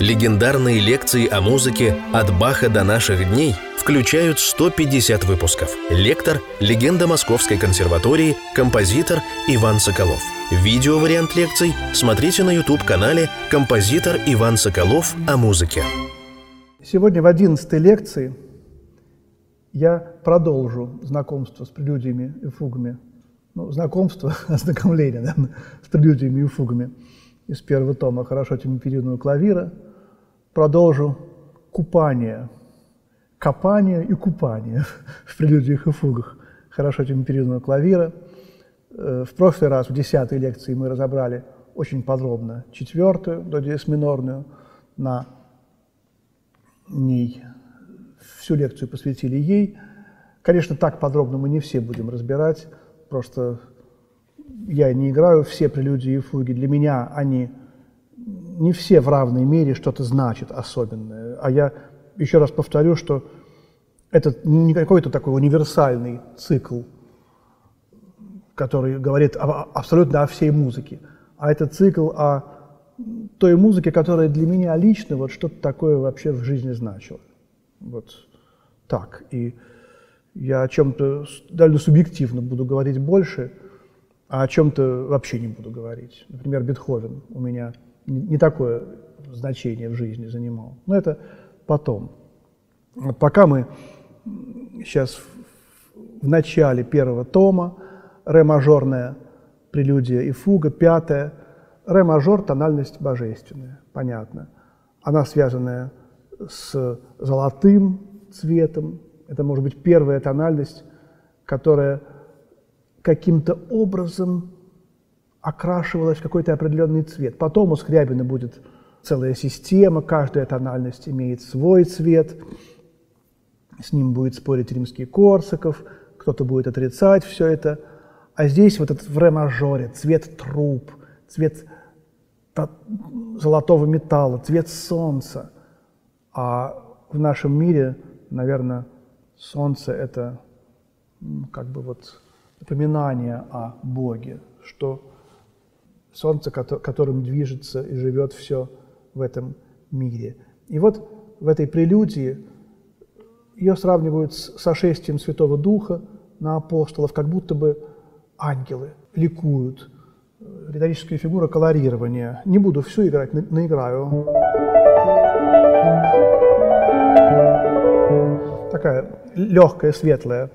Легендарные лекции о музыке «От Баха до наших дней» включают 150 выпусков. Лектор – легенда Московской консерватории, композитор Иван Соколов. Видео-вариант лекций смотрите на YouTube-канале «Композитор Иван Соколов о музыке». Сегодня в 11 лекции я продолжу знакомство с прелюдиями и фугами. Ну, знакомство, ознакомление да, с прелюдиями и фугами из первого тома «Хорошо темперированного клавира». Продолжу купание, копание и купание в прелюдиях и фугах «Хорошо темперированного клавира». Э, в прошлый раз, в десятой лекции, мы разобрали очень подробно четвертую, до диез минорную, на ней всю лекцию посвятили ей. Конечно, так подробно мы не все будем разбирать, просто я не играю все прелюдии и фуги. Для меня они не все в равной мере что-то значат особенное. А я еще раз повторю, что это не какой-то такой универсальный цикл, который говорит абсолютно о всей музыке, а это цикл о той музыке, которая для меня лично вот что-то такое вообще в жизни значила. Вот так. И я о чем-то довольно субъективно буду говорить больше, а о чем-то вообще не буду говорить. Например, Бетховен у меня не такое значение в жизни занимал. Но это потом. Вот пока мы сейчас в начале первого тома, ре-мажорная прелюдия и фуга, пятая – Ре-мажор – тональность божественная, понятно. Она связанная с золотым цветом. Это может быть первая тональность, которая каким-то образом окрашивалась в какой-то определенный цвет. Потом у Скрябина будет целая система, каждая тональность имеет свой цвет. С ним будет спорить римский Корсаков, кто-то будет отрицать все это. А здесь вот этот в ре-мажоре цвет труб, цвет золотого металла, цвет солнца. А в нашем мире, наверное, солнце – это как бы вот напоминание о Боге, что солнце, которым движется и живет все в этом мире. И вот в этой прелюдии ее сравнивают с сошествием Святого Духа на апостолов, как будто бы ангелы ликуют – риторическая фигура колорирования. Не буду всю играть, наиграю. Такая легкая, светлая.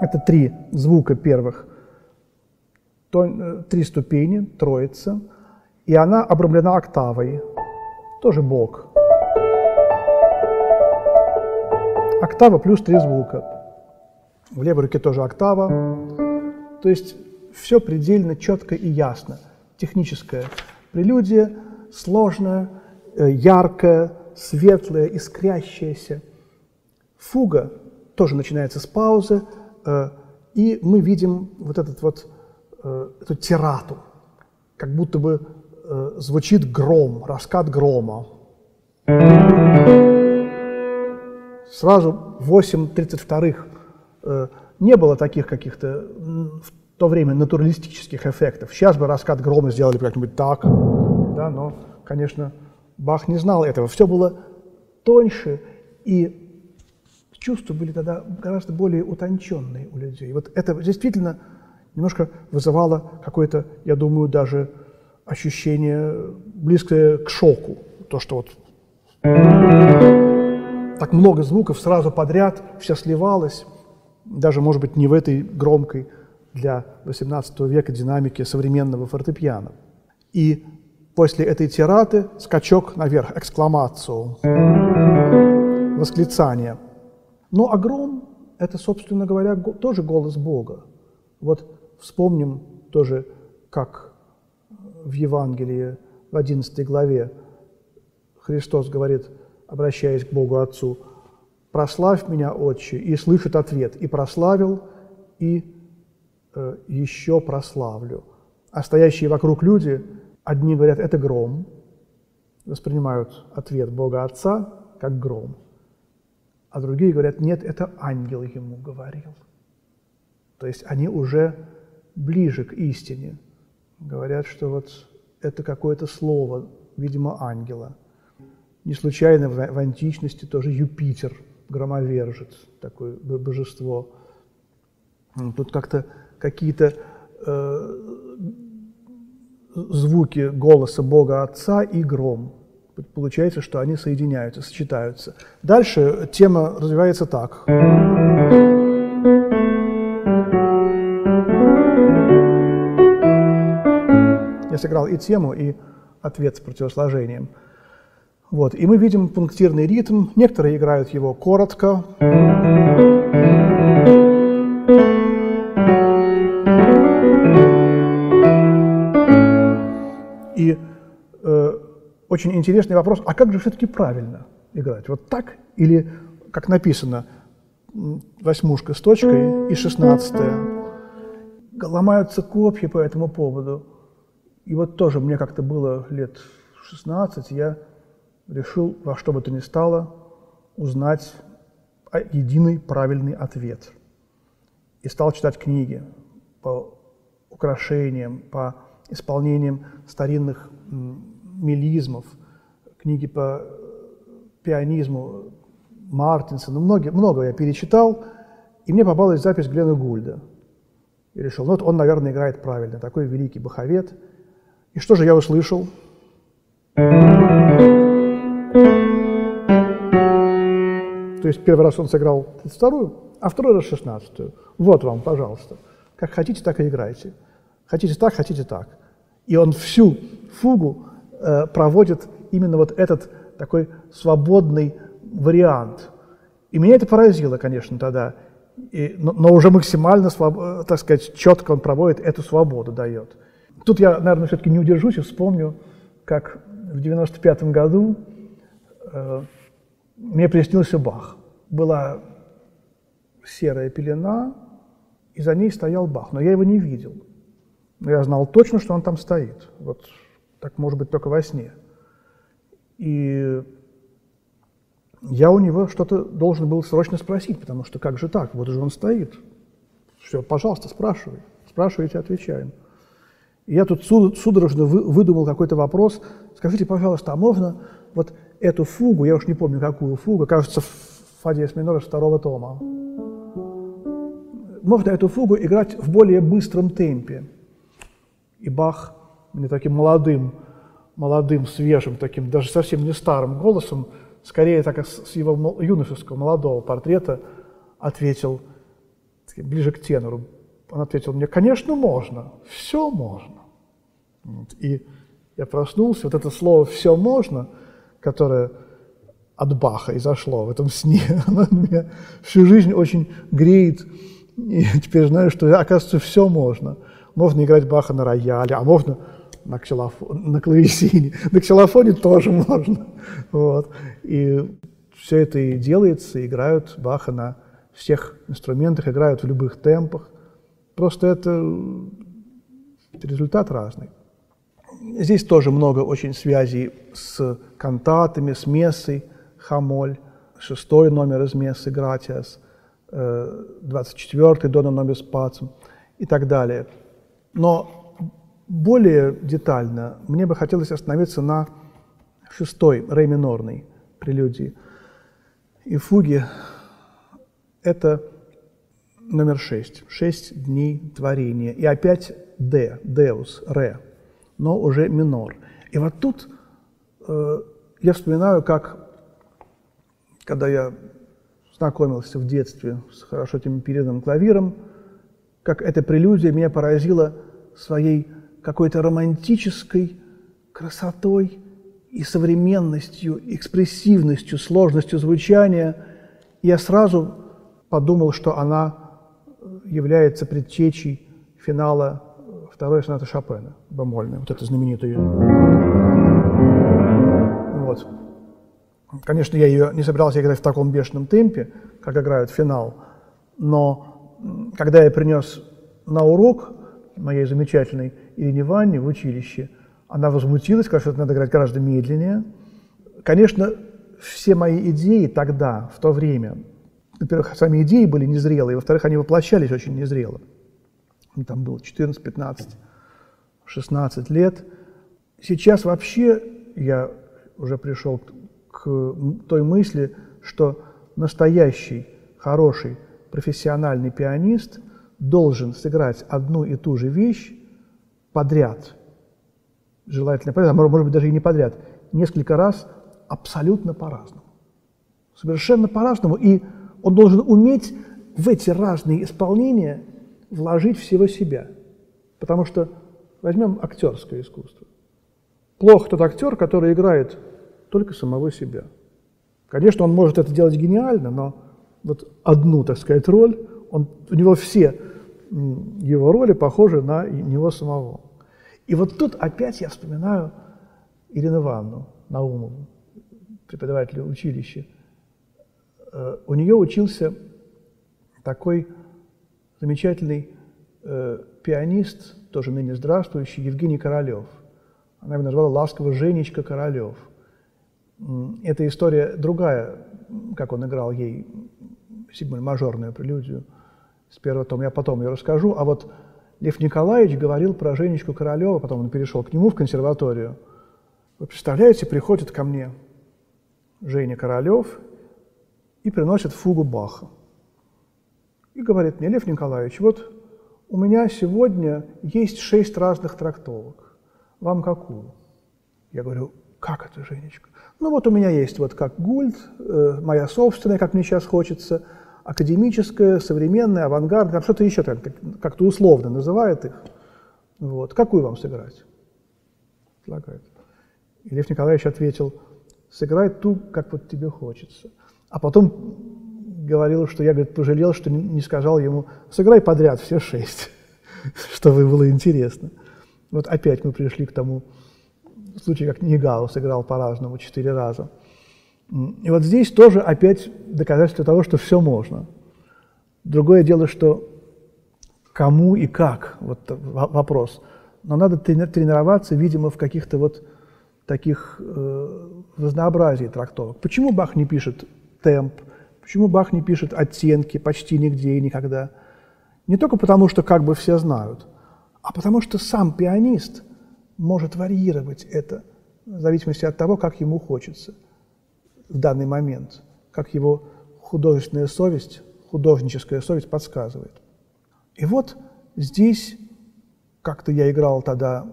Это три звука первых. Э, три ступени, троица. И она обрамлена октавой. Тоже бог. Октава плюс три звука. В левой руке тоже октава. То есть все предельно четко и ясно. Техническая прелюдия, сложная, э, яркая, светлая, искрящаяся. Фуга тоже начинается с паузы, и мы видим вот, этот вот, э, эту тирату, как будто бы звучит гром, раскат грома. Сразу 8.32 не было таких каких-то в то время натуралистических эффектов. Сейчас бы раскат грома сделали как-нибудь так, да, но, конечно, Бах не знал этого. Все было тоньше, и чувства были тогда гораздо более утонченные у людей. Вот это действительно немножко вызывало какое-то, я думаю, даже ощущение близкое к шоку. То, что вот так много звуков сразу подряд, все сливалось, даже, может быть, не в этой громкой для XVIII века динамики современного фортепиано. И после этой тираты скачок наверх, экскламацию, восклицание. Но огром – это, собственно говоря, тоже голос Бога. Вот вспомним тоже, как в Евангелии в 11 главе Христос говорит, обращаясь к Богу Отцу, «Прославь меня, Отче!» И слышит ответ, «И прославил, и Э, еще прославлю. А стоящие вокруг люди, одни говорят, это гром, воспринимают ответ Бога Отца как гром, а другие говорят, нет, это ангел ему говорил. То есть они уже ближе к истине. Говорят, что вот это какое-то слово видимо, ангела. Не случайно в, античности тоже Юпитер, громовержец, такое божество. Тут как-то какие-то э, звуки голоса Бога Отца и гром. Получается, что они соединяются, сочетаются. Дальше тема развивается так. Я сыграл и тему, и ответ с противосложением. Вот. И мы видим пунктирный ритм. Некоторые играют его коротко. Очень интересный вопрос, а как же все-таки правильно играть? Вот так или, как написано, восьмушка с точкой и шестнадцатая? Ломаются копья по этому поводу. И вот тоже мне как-то было лет 16, я решил во что бы то ни стало узнать единый правильный ответ. И стал читать книги по украшениям, по исполнениям старинных мелизмов, книги по пианизму Мартинсона, много, много я перечитал, и мне попалась запись Глена Гульда. И решил, ну вот он, наверное, играет правильно, такой великий баховет – и что же я услышал? То есть первый раз он сыграл 32-ю, а второй раз 16-ю. Вот вам, пожалуйста. Как хотите, так и играйте. Хотите так, хотите так. И он всю фугу э, проводит именно вот этот такой свободный вариант. И меня это поразило, конечно, тогда. И, но, но уже максимально, э, так сказать, четко он проводит эту свободу, дает. Тут я, наверное, все-таки не удержусь и вспомню, как в 95 году э, мне приснился Бах. Была серая пелена, и за ней стоял Бах, но я его не видел. Но я знал точно, что он там стоит. Вот так может быть только во сне. И я у него что-то должен был срочно спросить, потому что как же так, вот же он стоит. Все, пожалуйста, спрашивай. Спрашивайте, отвечаем. Я тут судорожно выдумал какой-то вопрос. Скажите, пожалуйста, а можно вот эту фугу, я уж не помню, какую фугу, кажется, фа диез минор второго тома, можно эту фугу играть в более быстром темпе. И Бах мне таким молодым, молодым, свежим, таким даже совсем не старым голосом, скорее так с его юношеского, молодого портрета, ответил, ближе к тенору, он ответил мне, конечно, можно, все можно. И я проснулся, вот это слово «все можно», которое от Баха изошло в этом сне, оно меня всю жизнь очень греет. И теперь знаю, что, оказывается, все можно. Можно играть Баха на рояле, а можно на, ксилофон, на клавесине. На ксилофоне тоже можно. Вот. И все это и делается, играют Баха на всех инструментах, играют в любых темпах. Просто это результат разный. Здесь тоже много очень связей с кантатами, с мессой, хамоль, шестой номер из мессы, гратиас, э, двадцать четвертый дона номер пацем и так далее. Но более детально мне бы хотелось остановиться на шестой, ре минорной прелюдии. И фуги – это номер шесть. Шесть дней творения. И опять Д, Деус, Ре, но уже минор. И вот тут э, я вспоминаю, как, когда я знакомился в детстве с хорошо темперированным клавиром, как эта прелюдия меня поразила своей какой-то романтической красотой и современностью, экспрессивностью, сложностью звучания. Я сразу подумал, что она является предтечей финала второй сонаты Шопена, бемольной, вот этой знаменитой. Вот. Конечно, я ее не собирался играть в таком бешеном темпе, как играют финал, но когда я принес на урок моей замечательной Ирине Ванне в училище, она возмутилась, сказала, что это надо играть гораздо медленнее. Конечно, все мои идеи тогда, в то время, во-первых, сами идеи были незрелые, во-вторых, они воплощались очень незрело. Мне там было 14, 15, 16 лет. Сейчас вообще я уже пришел к той мысли, что настоящий, хороший, профессиональный пианист должен сыграть одну и ту же вещь подряд, желательно подряд, а может быть даже и не подряд, несколько раз абсолютно по-разному. Совершенно по-разному. И он должен уметь в эти разные исполнения вложить всего себя. Потому что возьмем актерское искусство. Плох тот актер, который играет только самого себя. Конечно, он может это делать гениально, но вот одну, так сказать, роль, он, у него все его роли похожи на него самого. И вот тут опять я вспоминаю Ирину Ивановну Наумову, преподавателя училища. Э, у нее учился такой замечательный э, пианист, тоже ныне здравствующий, Евгений Королев. Она его назвала ласково Женечка Королев. Эта история другая, как он играл ей седьмую мажорную прелюдию с первого тома. Я потом ее расскажу. А вот Лев Николаевич говорил про Женечку Королева, потом он перешел к нему в консерваторию. Вы представляете, приходит ко мне Женя Королев и приносит фугу Баха. И говорит мне, Лев Николаевич, вот у меня сегодня есть шесть разных трактовок. Вам какую? Я говорю, как это, Женечка? Ну вот у меня есть вот как гульд, э, моя собственная, как мне сейчас хочется, академическая, современная, авангардная, что-то еще как- как-то условно называет их. Вот. Какую вам сыграть? Предлагает. И Лев Николаевич ответил, сыграй ту, как вот тебе хочется. А потом говорил, что я, говорит, пожалел, что не сказал ему, сыграй подряд все шесть, чтобы было интересно. Вот опять мы пришли к тому случаю, как Нигау сыграл по-разному четыре раза. И вот здесь тоже опять доказательство того, что все можно. Другое дело, что кому и как, вот вопрос. Но надо тренироваться, видимо, в каких-то вот таких э, разнообразии трактовок. Почему Бах не пишет темп, Почему Бах не пишет оттенки почти нигде и никогда? Не только потому, что как бы все знают, а потому что сам пианист может варьировать это в зависимости от того, как ему хочется в данный момент, как его художественная совесть, художническая совесть подсказывает. И вот здесь как-то я играл тогда,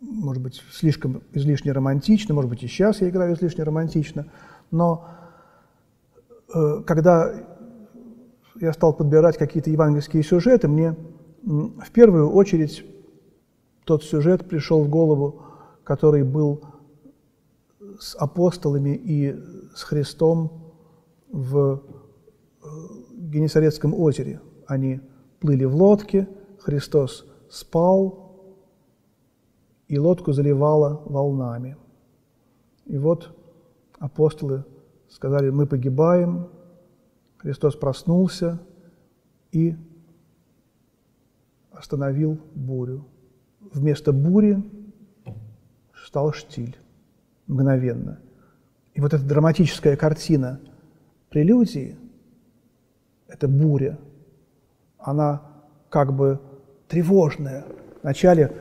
может быть, слишком излишне романтично, может быть, и сейчас я играю излишне романтично, но Э, когда я стал подбирать какие-то евангельские сюжеты, мне в первую очередь тот сюжет пришел в голову, который был с апостолами и с Христом в э, Генесарецком озере. Они плыли в лодке, Христос спал, и лодку заливало волнами. И вот апостолы сказали, мы погибаем, Христос проснулся и остановил бурю. Вместо бури стал штиль мгновенно. И вот эта драматическая картина прелюдии, эта буря, она как бы тревожная. Вначале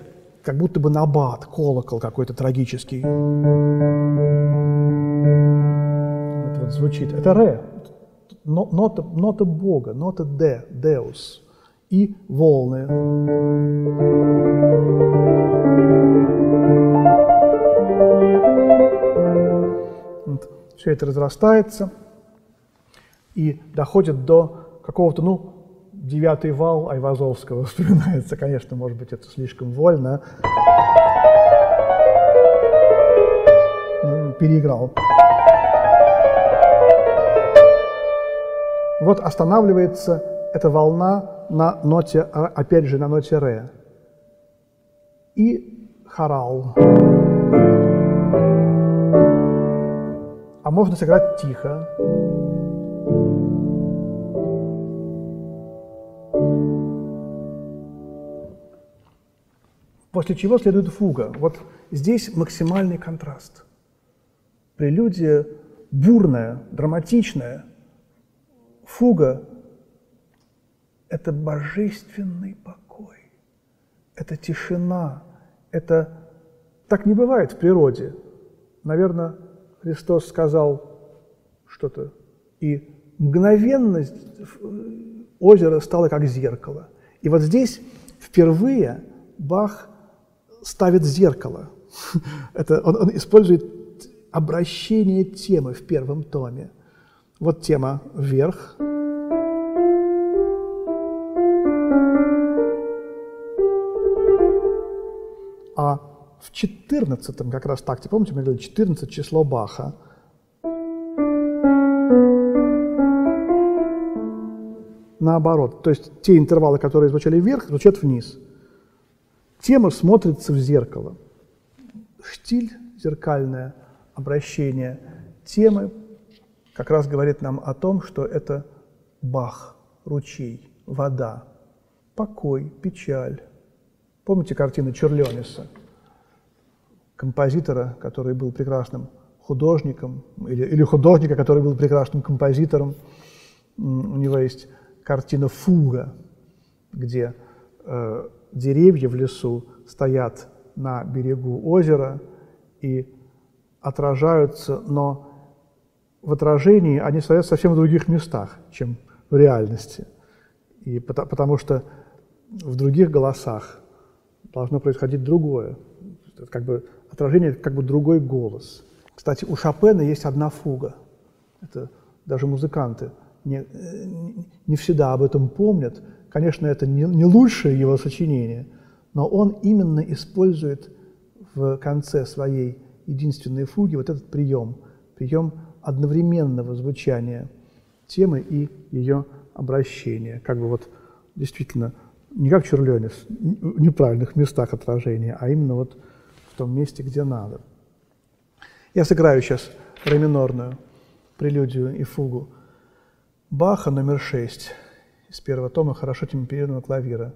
как будто бы набат, колокол какой-то трагический вот звучит. Это ре, нота, нота Бога, нота де, деус и волны. Вот. Все это разрастается и доходит до какого-то, ну, девятый вал Айвазовского вспоминается, конечно, может быть, это слишком вольно. Ну, переиграл. Вот останавливается эта волна на ноте, опять же, на ноте ре. И хорал. Можно сыграть тихо. После чего следует фуга. Вот здесь максимальный контраст. Прелюдия бурная, драматичная – Фуга – это божественный покой, это тишина, это Так не бывает в природе. Наверное, Христос сказал что-то, и мгновенно озеро стало как зеркало. И вот здесь впервые Бах ставит зеркало. Это, он, он использует обращение темы в первом томе. Вот тема вверх. В 14 как раз такте, помните, мы говорили, 14 число Баха, наоборот. То есть те интервалы, которые звучали вверх, звучат вниз. Тема смотрится в зеркало. Штиль, зеркальное обращение темы, как раз говорит нам о том, что это Бах, ручей, вода, покой, печаль. Помните картины Черлениса, композитора, который был прекрасным художником, или, или художника, который был прекрасным композитором. У него есть картина «Фуга», где э, деревья в лесу стоят на берегу озера и отражаются, но в отражении они стоят совсем в других местах, чем в реальности. И потому, потому что в других голосах должно происходить другое. Как бы отражение, как бы другой голос. Кстати, у Шопена есть одна фуга. Это даже музыканты не, не всегда об этом помнят. Конечно, это не, не лучшее его сочинение, но он именно использует в конце своей единственной фуги вот этот прием, прием одновременного звучания темы и ее обращения. Как бы вот действительно не как Черлёнис, в неправильных местах отражения, а именно вот в том месте, где надо. Я сыграю сейчас ре минорную прелюдию и фугу Баха номер шесть из первого тома хорошо темперированного клавира.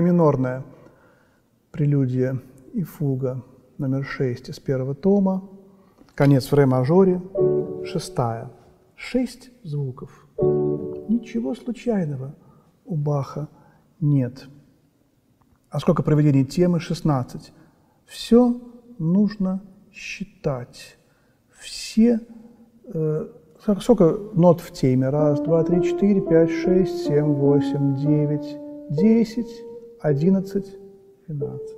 Минорная прелюдия и фуга номер 6 из первого тома, конец в ре мажоре, шестая. Шесть звуков. Ничего случайного у Баха нет. А сколько проведений темы? 16. Все нужно считать. Все... Э, сколько нот в теме? Раз, два, три, четыре, пять, шесть, семь, восемь, девять, десять, одиннадцать, двенадцать.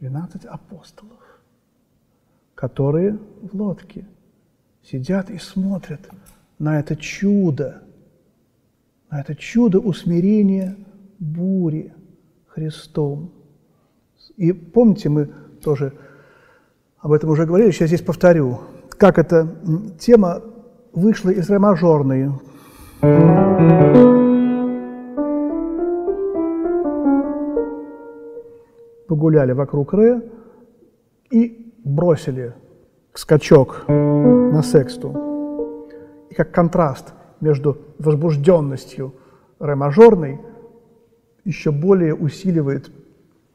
Двенадцать апостолов, которые в лодке сидят и смотрят на это чудо, на это чудо усмирения бури Христом. И помните, мы тоже об этом уже говорили, сейчас здесь повторю, как эта тема вышла из ре Погуляли вокруг ре и бросили скачок на сексту. И как контраст между возбужденностью ре мажорной еще более усиливает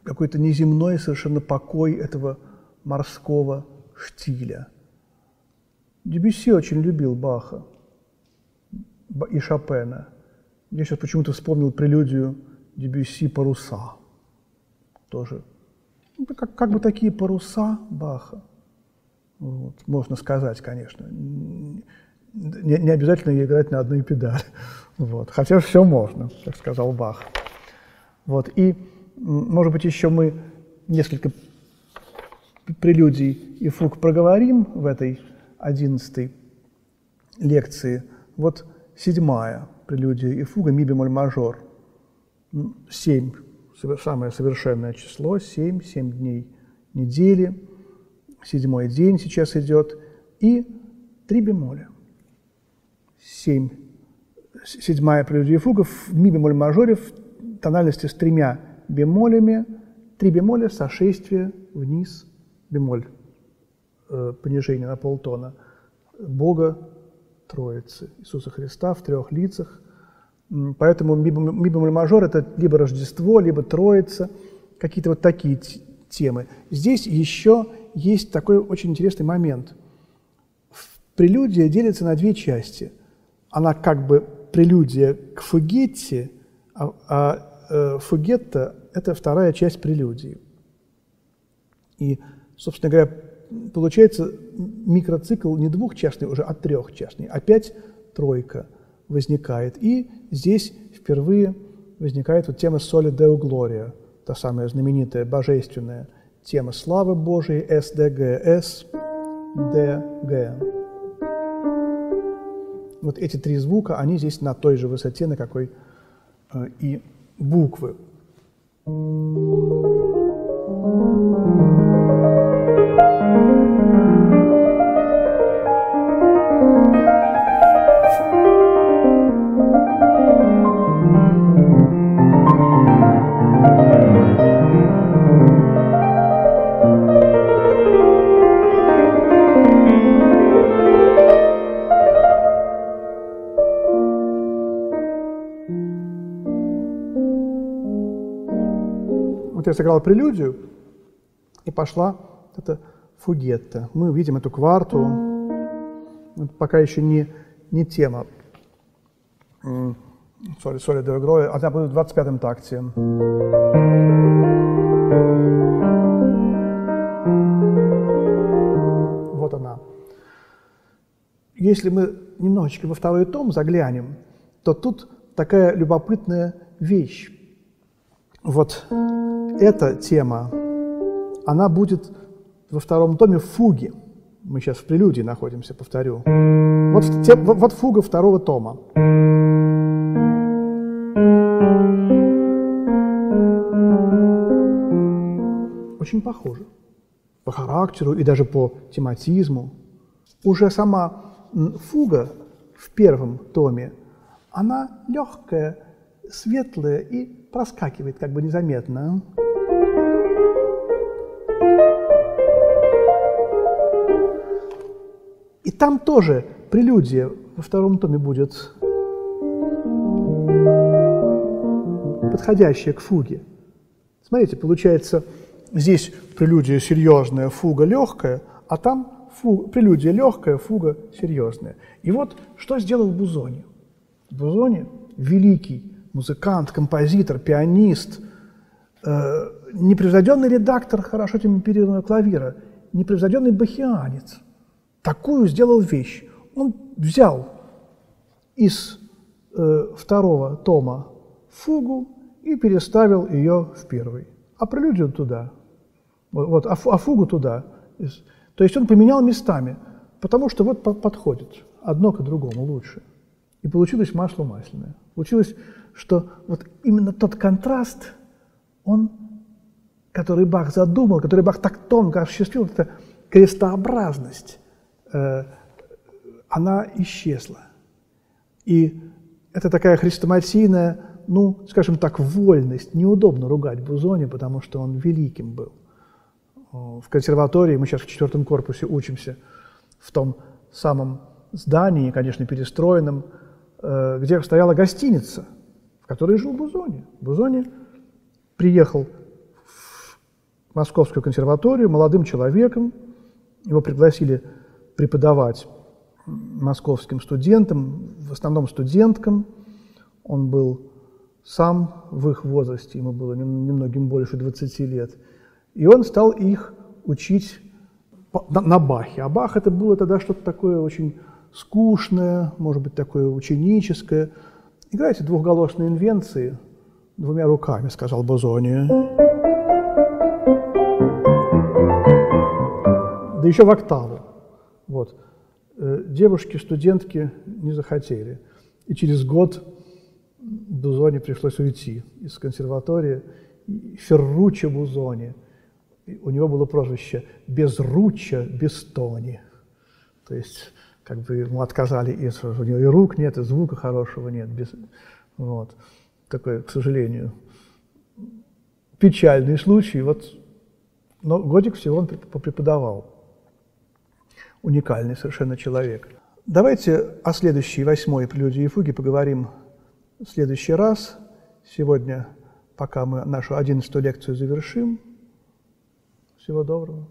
какой-то неземной совершенно покой этого морского штиля. Дебюсси очень любил Баха и Шопена. Я сейчас почему-то вспомнил прелюдию Дебюсси «Паруса». Тоже. Ну, как, как бы такие паруса Баха. Вот, можно сказать, конечно. Не, не обязательно играть на одной педали. Вот. Хотя все можно, как сказал Бах. Вот. И, может быть, еще мы несколько прелюдий и фуг проговорим в этой одиннадцатой лекции. Вот седьмая прелюдия и фуга ми бемоль мажор. Семь, самое совершенное число, семь, семь дней недели, седьмой день сейчас идет, и три бемоля. Семь, седьмая прелюдия фуга в ми бемоль мажоре в тональности с тремя бемолями, три бемоля, сошествие вниз, бемоль, э, понижение на полтона, Бога Троицы, Иисуса Христа в трех лицах. Поэтому ми бемоль мажор – это либо Рождество, либо Троица, какие-то вот такие темы. Здесь еще есть такой очень интересный момент. Прелюдия делится на две части. Она как бы прелюдия к фугетте, а, а э, фугетта – это вторая часть прелюдии. И, собственно говоря, получается микроцикл не двухчастный уже, а трехчастный. Опять тройка возникает. И здесь впервые возникает вот тема «Соли Део Глория», та самая знаменитая божественная тема славы Божией, СДГ, СДГ. Вот эти три звука, они здесь на той же высоте, на какой э, и буквы. Вот я сыграл прелюдию, и пошла эта фугетта. Мы увидим эту кварту. Это пока еще не, не тема. Соли, до игры. Она будет в 25-м такте. Вот она. Если мы немножечко во второй том заглянем, то тут такая любопытная вещь. Вот эта тема, она будет во втором томе фуги. Мы сейчас в прелюдии находимся, повторю. Вот, вот фуга второго тома. Очень похоже по характеру и даже по тематизму. Уже сама фуга в первом томе, она легкая, светлая и проскакивает как бы незаметно. И там тоже прелюдия во втором томе будет подходящая к фуге. Смотрите, получается, здесь прелюдия серьезная, фуга легкая, а там фу, прелюдия легкая, фуга серьезная. И вот что сделал Бузони. Бузони – великий музыкант, композитор, пианист, э, непревзойденный редактор хорошо темперированного клавира, непревзойденный бахианец. Такую сделал вещь. Он взял из э, второго тома фугу и переставил ее в первый. А прелюдию туда. Вот, а, а фугу туда. То есть он поменял местами, потому что вот подходит одно к другому лучше. И получилось масло масляное. Получилось, что вот именно тот контраст, он, который Бах задумал, который Бах так тонко осуществил, эта крестообразность, э, она исчезла. И это такая хрестоматийная, ну, скажем так, вольность. Неудобно ругать Бузони, потому что он великим был. В консерватории, мы сейчас в четвертом корпусе учимся, в том самом здании, конечно, перестроенном, э, где стояла гостиница, в которой жил Бузони. Бузони приехал в Московскую консерваторию молодым человеком, его пригласили преподавать московским студентам, в основном студенткам. Он был сам в их возрасте, ему было немногим больше 20 лет. И он стал их учить на Бахе. А Бах это было тогда что-то такое очень скучное, может быть, такое ученическое. Играйте двухголосные инвенции двумя руками, сказал Бозони. Да еще в октаву. Вот. Э, девушки, студентки не захотели. И через год Бузони пришлось уйти из консерватории. Ферруччо Бузони. У него было прозвище «Безруччо Бестони». То есть как бы ему отказали, и у него и рук нет, и звука хорошего нет. Без, вот. Такой, к сожалению, печальный случай. Вот, но годик всего он преподавал уникальный совершенно человек. Давайте о следующей восьмой прелюдии и фуге поговорим в следующий раз. Сегодня, пока мы нашу одиннадцатую лекцию завершим. Всего доброго.